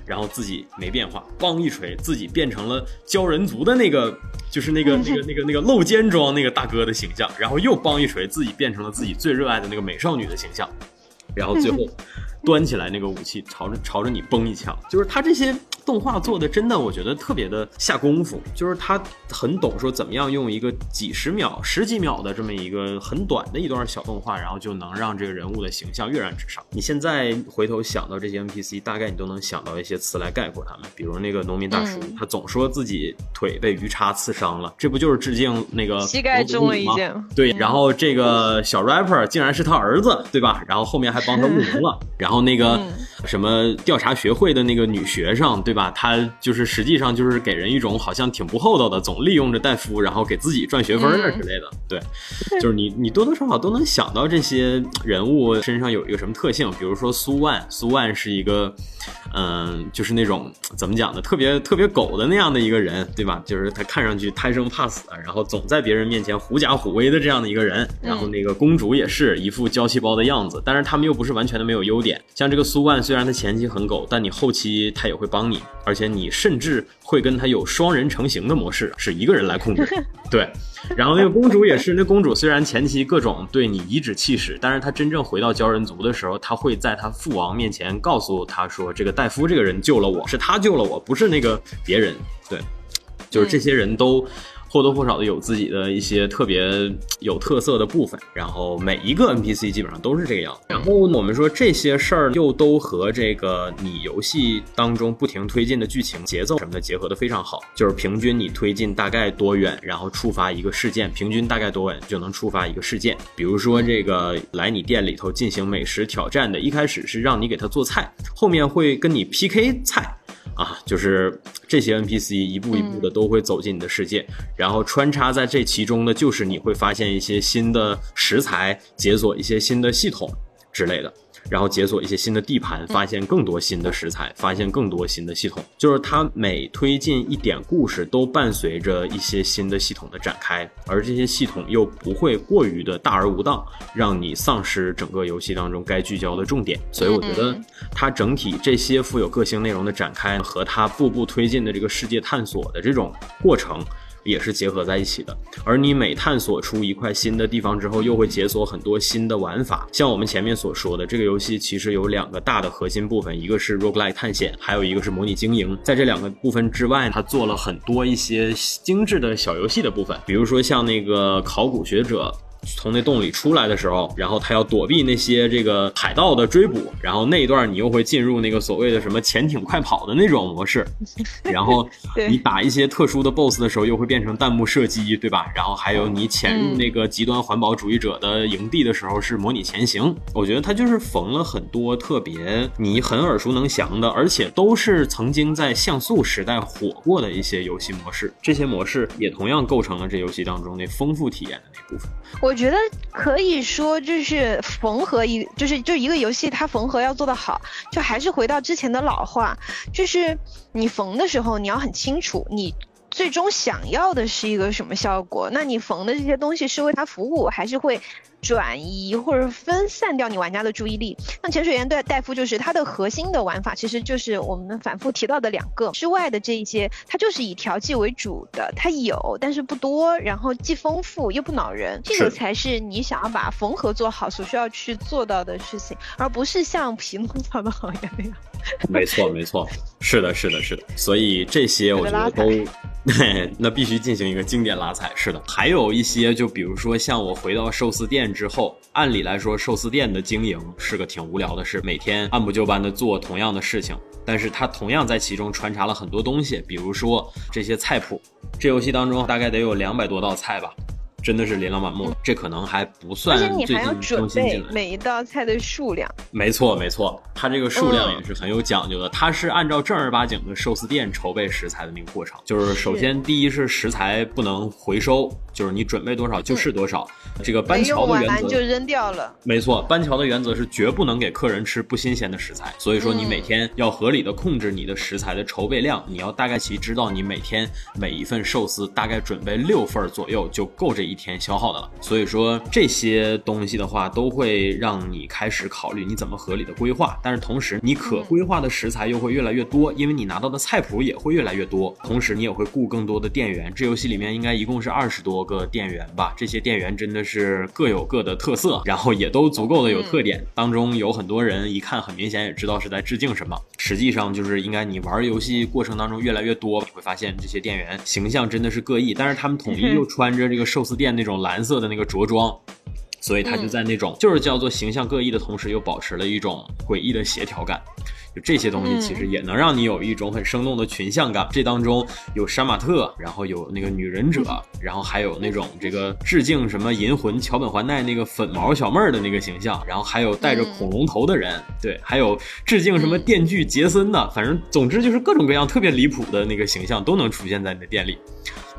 然后自己没变化，梆一锤，自己变成了鲛人族的那个，就是那个那个那个那个露肩装那个大哥的形象，然后又梆一锤，自己变成了自己最热爱的那个美少女的形象，然后最后端起来那个武器，朝着朝着你崩一枪，就是他这些动画做的真的，我觉得特别的下功夫，就是他很懂说怎么样用一个几十秒、十几秒的这么一个很短的一段小动画，然后就能让这个人物的形象跃然纸上。你现在回头想到这些 NPC，大概你都能想到一些词来概括他们，比如那个农民大叔，嗯他总说自己腿被鱼叉刺伤了，这不就是致敬那个膝盖中了一吗箭。对，嗯然后这个小 rapper 竟然是他儿子，对吧？然后后面还帮他务农了。然后那个嗯什么调查学会的那个女学生，对吧？她就是实际上就是给人一种好像挺不厚道的，总利用着戴夫，然后给自己赚学分啊嗯之类的。对，就是你你多多少少都能想到这些人物身上有一个什么特性，比如说苏万，苏万是一个。嗯，就是那种怎么讲呢，特别特别狗的那样的一个人，对吧？就是他看上去贪生怕死，然后总在别人面前狐假虎威的这样的一个人。然后那个公主也是一副娇气包的样子，但是他们又不是完全的没有优点。像这个苏万，虽然他前期很狗，但你后期他也会帮你，而且你甚至会跟他有双人成型的模式，是一个人来控制。对，然后那个公主也是，那公主虽然前期各种对你颐指气使，但是她真正回到鲛人族的时候，她会在她父王面前告诉他说，这个戴夫这个人救了我，是他救了我，不是那个别人。对，就是这些人都。或多或少的有自己的一些特别有特色的部分，然后每一个 NPC 基本上都是这个样子。然后我们说这些事儿又都和这个你游戏当中不停推进的剧情节奏什么的结合的非常好，就是平均你推进大概多远，然后触发一个事件，平均大概多远就能触发一个事件。比如说这个来你店里头进行美食挑战的，一开始是让你给他做菜，后面会跟你 PK 菜。啊，就是这些 NPC 一步一步的都会走进你的世界，然后穿插在这其中的，就是你会发现一些新的食材，解锁一些新的系统之类的，然后解锁一些新的地盘，发现更多新的食材，发现更多新的系统。就是它每推进一点故事，都伴随着一些新的系统的展开，而这些系统又不会过于的大而无当，让你丧失整个游戏当中该聚焦的重点。所以我觉得嗯它整体这些富有个性内容的展开和它步步推进的这个世界探索的这种过程。也是结合在一起的，而你每探索出一块新的地方之后，又会解锁很多新的玩法。像我们前面所说的，这个游戏其实有两个大的核心部分，一个是 roguelike 探险，还有一个是模拟经营。在这两个部分之外，它做了很多一些精致的小游戏的部分，比如说像那个考古学者。从那洞里出来的时候，然后他要躲避那些这个海盗的追捕，然后那一段你又会进入那个所谓的什么潜艇快跑的那种模式，然后你打一些特殊的 BOSS 的时候，又会变成弹幕射击，对吧？然后还有你潜入嗯那个极端环保主义者的营地的时候是模拟潜行。我觉得它就是缝了很多特别你很耳熟能详的，而且都是曾经在像素时代火过的一些游戏模式。这些模式也同样构成了这游戏当中那丰富体验的那部分。我觉得可以说，就是缝合一，就是就一个游戏，它缝合要做得好，就还是回到之前的老话，就是你缝的时候，你要很清楚你。最终想要的是一个什么效果？那你缝的这些东西是为它服务，还是会转移或者分散掉你玩家的注意力？像潜水员戴戴夫就是它的核心的玩法，其实就是我们反复提到的两个之外的这一些，它就是以调剂为主的，它有但是不多，然后既丰富又不恼人，这个才是你想要把缝合做好所需要去做到的事情，而不是像皮诺曹的行业那样。没错，没错，是的，是的，是的。所以这些我觉得都，那必须进行一个经典拉踩。是的，还有一些，就比如说像我回到寿司店之后，按理来说寿司店的经营是个挺无聊的事，每天按部就班的做同样的事情，但是他同样在其中穿插了很多东西，比如说这些菜谱，这游戏当中大概得有两百多道菜吧。真的是琳琅满目，这可能还不算最还要准近更新进来。备每一道菜的数量。没错，没错，它这个数量嗯也是很有讲究的。它是按照正儿八经的寿司店筹备食材的那个过程，就是首先第一是食材不能回收，就是你准备多少就是多少。这个班没桥的原则就，扔掉了。没错，搬桥的原则是绝不能给客人吃不新鲜的食材。所以说你嗯每天要合理的控制你的食材的筹备量，你要大概其知道你每天每一份寿司大概准备六份左右就够这一天消耗的了。所以说这些东西的话，都会让你开始考虑你怎么合理的规划。但是同时，你可规划的食材又会越来越多，因为你拿到的菜谱也会越来越多。同时，你也会雇更多的店员。这游戏里面应该一共是二十多个店员吧？这些店员真的是各有各的特色，然后也都足够的有特点。当中有很多人一看很明显也知道是在致敬什么。实际上就是应该你玩游戏过程当中越来越多，你会发现这些店员形象真的是各异，但是他们统一又穿着这个寿司店那种蓝色的那个着装。所以他就在那种就是叫做形象各异的同时，又保持了一种诡异的协调感。就这些东西其实也能让你有一种很生动的群像感。这当中有杀马特，然后有那个女忍者，然后还有那种这个致敬什么银魂桥本环奈那个粉毛小妹儿的那个形象，然后还有戴着恐龙头的人，对，还有致敬什么电锯杰森的，反正总之就是各种各样特别离谱的那个形象都能出现在你的店里。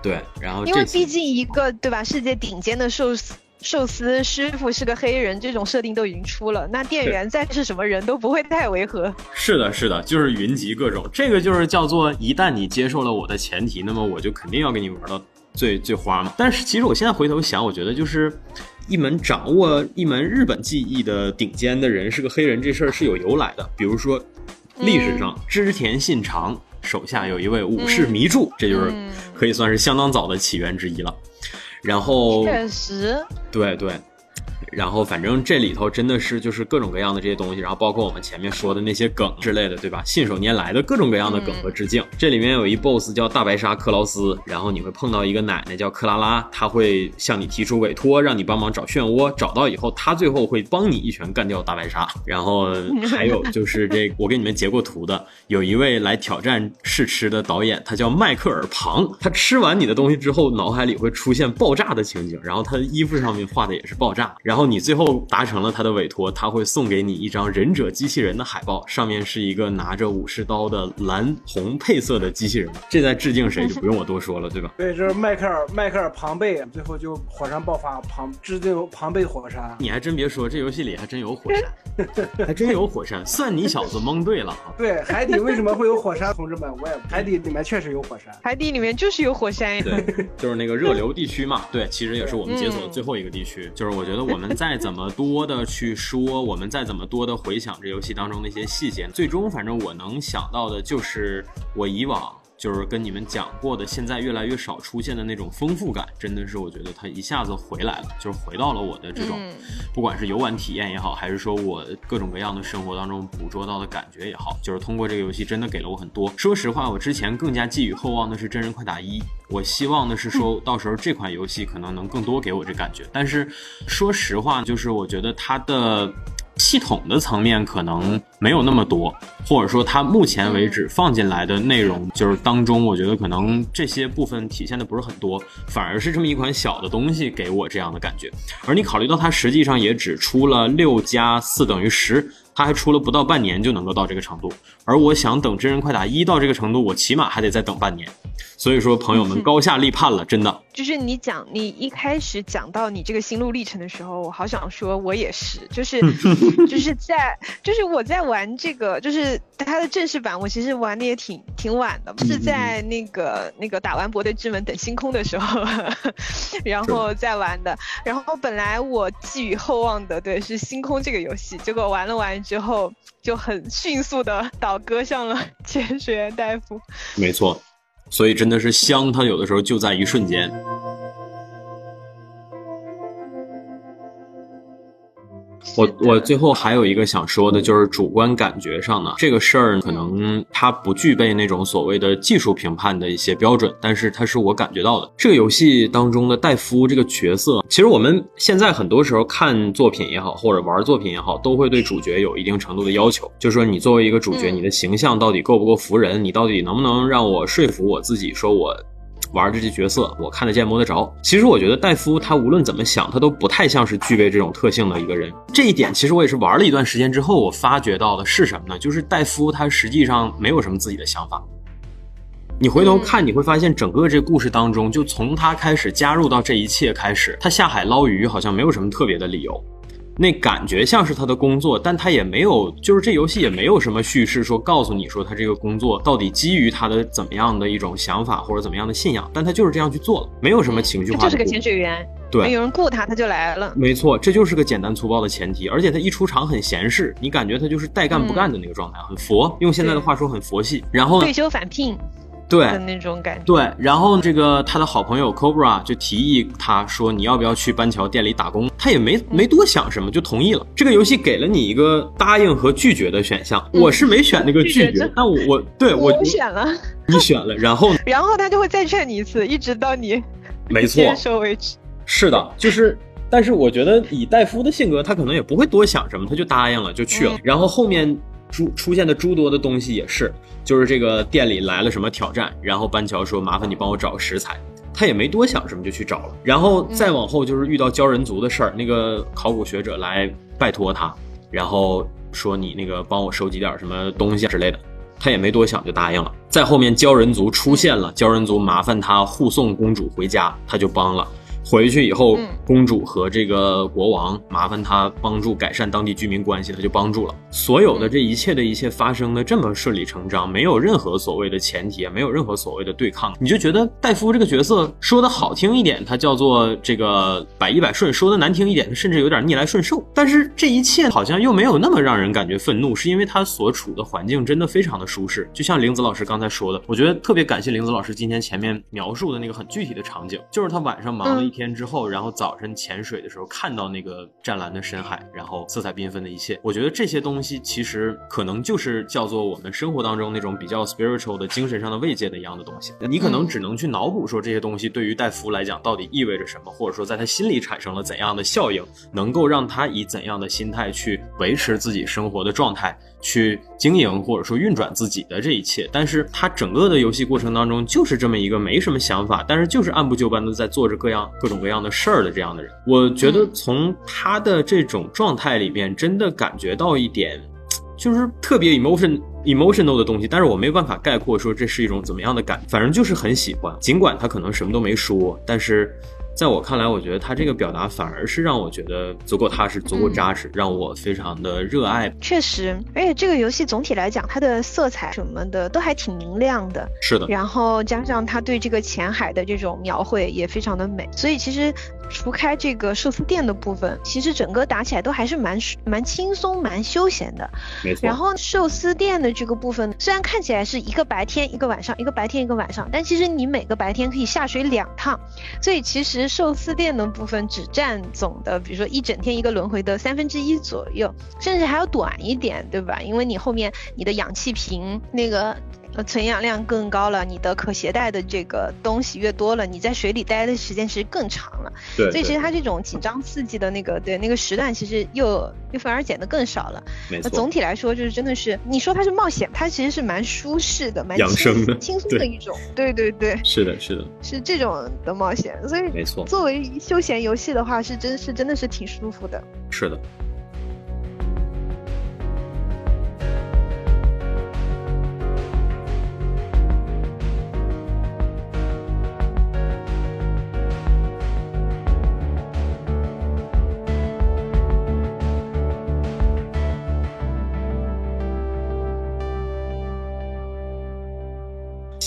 对，然后因为毕竟一个对吧，世界顶尖的寿司寿司师傅是个黑人，这种设定都已经出了，那店员再是什么人都不会太违和。是的，是的，就是云集各种，这个就是叫做一旦你接受了我的前提，那么我就肯定要跟你玩到最最花嘛。但是其实我现在回头想，我觉得就是一门掌握一门日本技艺的顶尖的人是个黑人，这事儿是有由来的。比如说历史上织田信长手下有一位武士迷柱，这就是嗯可以算是相当早的起源之一了。然后确实，对对，然后反正这里头真的是就是各种各样的这些东西，然后包括我们前面说的那些梗之类的，对吧？信手拈来的各种各样的梗和致敬。这里面有一 boss 叫大白鲨克劳斯，然后你会碰到一个奶奶叫克拉拉，她会向你提出委托，让你帮忙找漩涡，找到以后，她最后会帮你一拳干掉大白鲨。然后还有就是这，我给你们截过图的，有一位来挑战试吃的导演，他叫迈克尔庞，他吃完你的东西之后，脑海里会出现爆炸的情景，然后他的衣服上面画的也是爆炸，然后你最后达成了他的委托，他会送给你一张忍者机器人的海报，上面是一个拿着武士刀的蓝红配色的机器人，这在致敬谁就不用我多说了，对吧？对，这是迈克尔迈克尔庞贝，最后就火山爆发，庞致敬庞贝火山。你还真别说，这游戏里还真有火山，还真有火山，算你小子蒙对了啊！对，海底为什么会有火山？同志们，我也海底里面确实有火山。海底里面就是有火山呀。对，就是那个热流地区嘛。对，其实也是我们解锁的最后一个地区。就是我觉得我们再怎么多的去说，我们再怎么多的回想这游戏当中的一些细节，最终反正我能想到的就是我以往。就是跟你们讲过的，现在越来越少出现的那种丰富感，真的是我觉得它一下子回来了，就是回到了我的这种，嗯不管是游玩体验也好，还是说我各种各样的生活当中捕捉到的感觉也好，就是通过这个游戏真的给了我很多。说实话，我之前更加寄予厚望的是《真人快打一》，我希望的是说到时候这款游戏可能能更多给我这感觉。但是说实话，就是我觉得它的。系统的层面可能没有那么多，或者说它目前为止放进来的内容，就是当中我觉得可能这些部分体现的不是很多，反而是这么一款小的东西给我这样的感觉。而你考虑到它实际上也只出了六加四等于十，它还出了不到半年就能够到这个程度，而我想等真人快打一到这个程度，我起码还得再等半年。所以说，朋友们高下立判了，真的。就是你讲，你一开始讲到你这个心路历程的时候，我好想说，我也是，就是 就是在就是我在玩这个，就是它的正式版，我其实玩的也挺挺晚的，是在那个那个打完博德之门等星空的时候，然后再玩的。然后本来我寄予厚望的，对，是星空这个游戏，结果玩了玩之后，就很迅速的倒戈向了潜水员大夫。没错，所以真的是香，它有的时候就在一瞬间。我我最后还有一个想说的，就是主观感觉上呢，这个事儿可能它不具备那种所谓的技术评判的一些标准，但是它是我感觉到的。这个游戏当中的戴夫这个角色，其实我们现在很多时候看作品也好，或者玩作品也好，都会对主角有一定程度的要求，就是说你作为一个主角，嗯你的形象到底够不够服人，你到底能不能让我说服我自己，说我玩这些角色，我看得见摸得着。其实我觉得戴夫他无论怎么想，他都不太像是具备这种特性的一个人。这一点其实我也是玩了一段时间之后，我发觉到的是什么呢？就是戴夫他实际上没有什么自己的想法。你回头看，你会发现整个这故事当中，就从他开始加入到这一切开始，他下海捞鱼好像没有什么特别的理由。那感觉像是他的工作，但他也没有，就是这游戏也没有什么叙事说告诉你说他这个工作到底基于他的怎么样的一种想法或者怎么样的信仰，但他就是这样去做了，没有什么情绪他就是个。潜水员，对有人雇他，他就来了。没错，这就是个简单粗暴的前提，而且他一出场很闲适，你感觉他就是带干不干的那个状态，很佛，用现在的话说很佛系。然后呢退休返聘对的那种感觉。对，然后这个他的好朋友 Cobra 就提议他说你要不要去班桥店里打工，他也没没多想什么就同意了。这个游戏给了你一个答应和拒绝的选项，嗯我是没选那个拒绝但我我对我我选了，你选了，然后 然后他就会再劝你一次，一直到你没错接，受为止。是的，就是，但是我觉得以戴夫的性格，他可能也不会多想什么，他就答应了，就去了。嗯然后后面诸出现的诸多的东西也是，就是这个店里来了什么挑战，然后班乔说麻烦你帮我找个食材，他也没多想什么就去找了。然后再往后就是遇到鲛人族的事儿，那个考古学者来拜托他，然后说你那个帮我收集点什么东西之类的。他也没多想就答应了。再后面鲛人族出现了，鲛人族麻烦他护送公主回家，他就帮了。回去以后，嗯公主和这个国王麻烦他帮助改善当地居民关系，他就帮助了。所有的这一切的一切发生的这么顺理成章，没有任何所谓的前提，也没有任何所谓的对抗，你就觉得戴夫这个角色说的好听一点，他叫做这个百依百顺；说的难听一点，甚至有点逆来顺受。但是这一切好像又没有那么让人感觉愤怒，是因为他所处的环境真的非常的舒适。就像玲子老师刚才说的，我觉得特别感谢玲子老师今天前面描述的那个很具体的场景，就是他晚上忙了一天之后，然后早晨潜水的时候看到那个湛蓝的深海，然后色彩缤纷的一切。我觉得这些东西其实可能就是叫做我们生活当中那种比较 spiritual 的精神上的慰藉的一样的东西。你可能嗯只能去脑补说这些东西对于戴夫来讲到底意味着什么，或者说在他心里产生了怎样的效应，能够让他以怎样的心态去维持自己生活的状态，去经营或者说运转自己的这一切。但是他整个的游戏过程当中就是这么一个没什么想法，但是就是按部就班的在做着各样各种各样的事儿的这样的人。我觉得从他的这种状态里边，真的感觉到一点。就是特别 emotion emotional 的东西，但是我没有办法概括说这是一种怎么样的感，反正就是很喜欢。尽管他可能什么都没说，但是在我看来，我觉得他这个表达反而是让我觉得足够踏实、足够扎实，让我非常的热爱。确实，而且这个游戏总体来讲，它的色彩什么的都还挺明亮的，是的，然后加上他对这个浅海的这种描绘也非常的美，所以其实除开这个寿司店的部分，其实整个打起来都还是蛮蛮轻松、蛮休闲的。没错。然后寿司店的这个部分，虽然看起来是一个白天一个晚上，一个白天一个晚上，但其实你每个白天可以下水两趟，所以其实寿司店的部分只占总的，比如说一整天一个轮回的三分之一左右，甚至还要短一点，对吧？因为你后面你的氧气瓶那个。呃，存氧量更高了，你的可携带的这个东西越多了，你在水里待的时间其实更长了。对，所以其实它这种紧张刺激的那个对那个时段，其实又又反而减的更少了。没错那总。体来说，就是真的是，你说它是冒险，它其实是蛮舒适的，蛮养轻生的轻松的一种。对对对，是的，是的，是这种的冒险。所以没错，作为休闲游戏的话，是真是真的是挺舒服的。是的。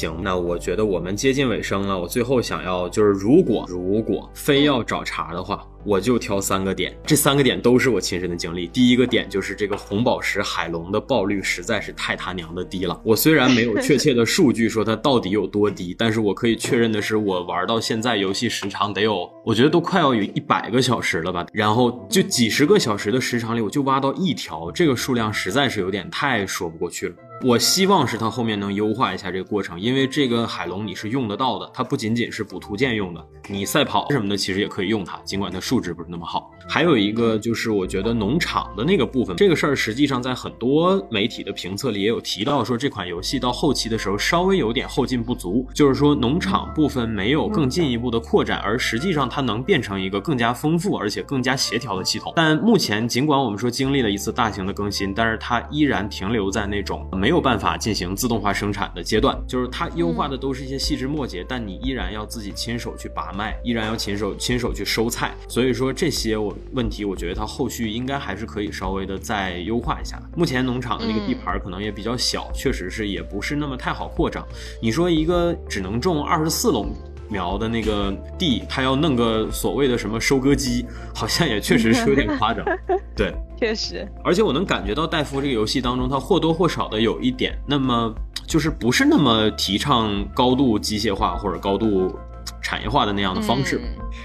行，那我觉得我们接近尾声了，我最后想要就是，如果如果非要找茬的话，我就挑三个点，这三个点都是我亲身的经历。第一个点就是这个红宝石海龙的爆率实在是太他娘的低了。我虽然没有确切的数据说它到底有多低，但是我可以确认的是，我玩到现在游戏时长得有，我觉得都快要有一百个小时了吧。然后就几十个小时的时长里，我就挖到一条，这个数量实在是有点太说不过去了。我希望是它后面能优化一下这个过程，因为这个海龙你是用得到的，它不仅仅是补图鉴用的，你赛跑什么的其实也可以用它，尽管它数值不是那么好。还有一个就是我觉得农场的那个部分，这个事儿实际上在很多媒体的评测里也有提到，说这款游戏到后期的时候稍微有点后劲不足，就是说农场部分没有更进一步的扩展，而实际上它能变成一个更加丰富而且更加协调的系统。但目前尽管我们说经历了一次大型的更新，但是它依然停留在那种没没有办法进行自动化生产的阶段，就是它优化的都是一些细枝末节，但你依然要自己亲手去拔麦，依然要亲手亲手去收菜。所以说这些我问题，我觉得它后续应该还是可以稍微的再优化一下。目前农场的那个地盘可能也比较小，确实是也不是那么太好扩张。你说一个只能种二十四垄。苗的那个地，他要弄个所谓的什么收割机，好像也确实是有点夸张。对，确实。而且我能感觉到戴夫这个游戏当中，它或多或少的有一点，那么就是不是那么提倡高度机械化或者高度产业化的那样的方式。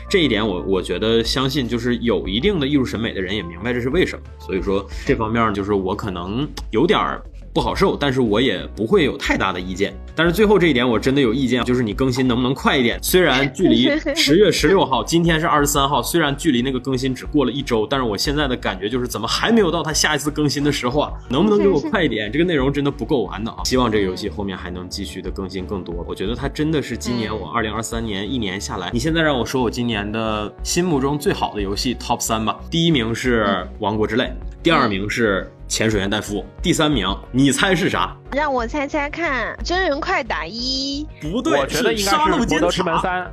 这一点我我觉得相信就是有一定的艺术审美的人也明白这是为什么。所以说这方面就是我可能有点儿。不好受，但是我也不会有太大的意见。但是最后这一点我真的有意见，就是你更新能不能快一点？虽然 距离十月十六号，今天是二十三号，虽然距离那个更新只过了一周，但是我现在的感觉就是怎么还没有到它下一次更新的时候啊？能不能给我快一点？这个内容真的不够玩的啊！希望这个游戏后面还能继续的更新更多。我觉得它真的是今年我二零二三年一年下来，你现在让我说我今年的心目中最好的游戏 Top 三吧，第一名是《王国之泪》，第二名是。潜水员戴夫，第三名，你猜是啥？让我猜猜看，真人快打一？不对，我觉得应该是《魔斗之门三》。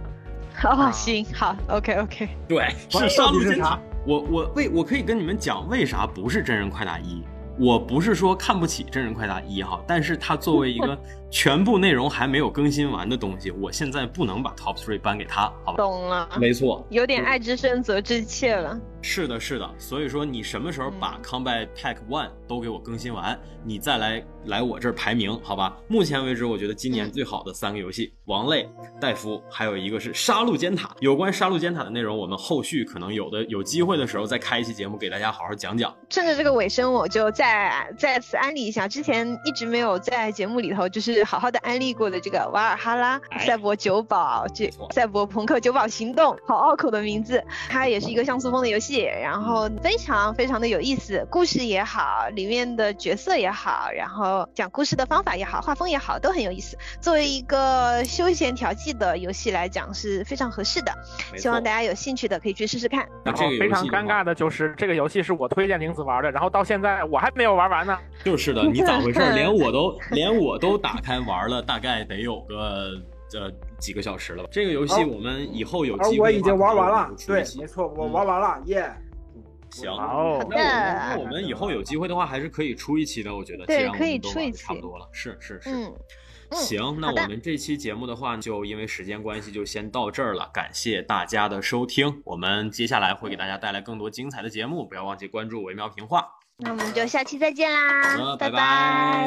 哦，行，好，OK OK。对，是杀戮尖塔。我我为我可以跟你们讲，为啥不是真人快打一？我不是说看不起真人快打一哈，但是它作为一个 全部内容还没有更新完的东西，我现在不能把 Top Three 颁给他，好吧？懂了，没错，有点爱之深责之切了。是的，是的，所以说你什么时候把 Combat Pack One 都给我更新完，你再来来我这儿排名，好吧？目前为止，我觉得今年最好的三个游戏，《王类》、戴夫，还有一个是《杀戮尖塔》。有关《杀戮尖塔》的内容，我们后续可能有的有机会的时候再开一期节目给大家好好讲讲。趁着这个尾声，我就再再次安利一下，之前一直没有在节目里头就是好好的安利过的这个《瓦尔哈拉赛博酒保》这《赛博朋克酒保行动》，好拗口的名字，它也是一个像素风的游戏。然后非常非常的有意思，故事也好，里面的角色也好，然后讲故事的方法也好，画风也好，都很有意思。作为一个休闲调剂的游戏来讲，是非常合适的。希望大家有兴趣的可以去试试看。然后非常尴尬的就是这个游戏是我推荐玲子玩的，然后到现在我还没有玩完呢。就是的，你咋回事？连我都连我都打开玩了，大概得有个呃。几个小时了吧？这个游戏我们以后有机会。我已经玩完了，对，没错，我玩完了，耶。行，那那我们以后有机会的话，还是可以出一期的，我觉得。对，可以出一期。差不多了，是是是。嗯。行，那我们这期节目的话，就因为时间关系，就先到这儿了。感谢大家的收听，我们接下来会给大家带来更多精彩的节目，不要忘记关注维喵评话。那我们就下期再见啦，拜拜。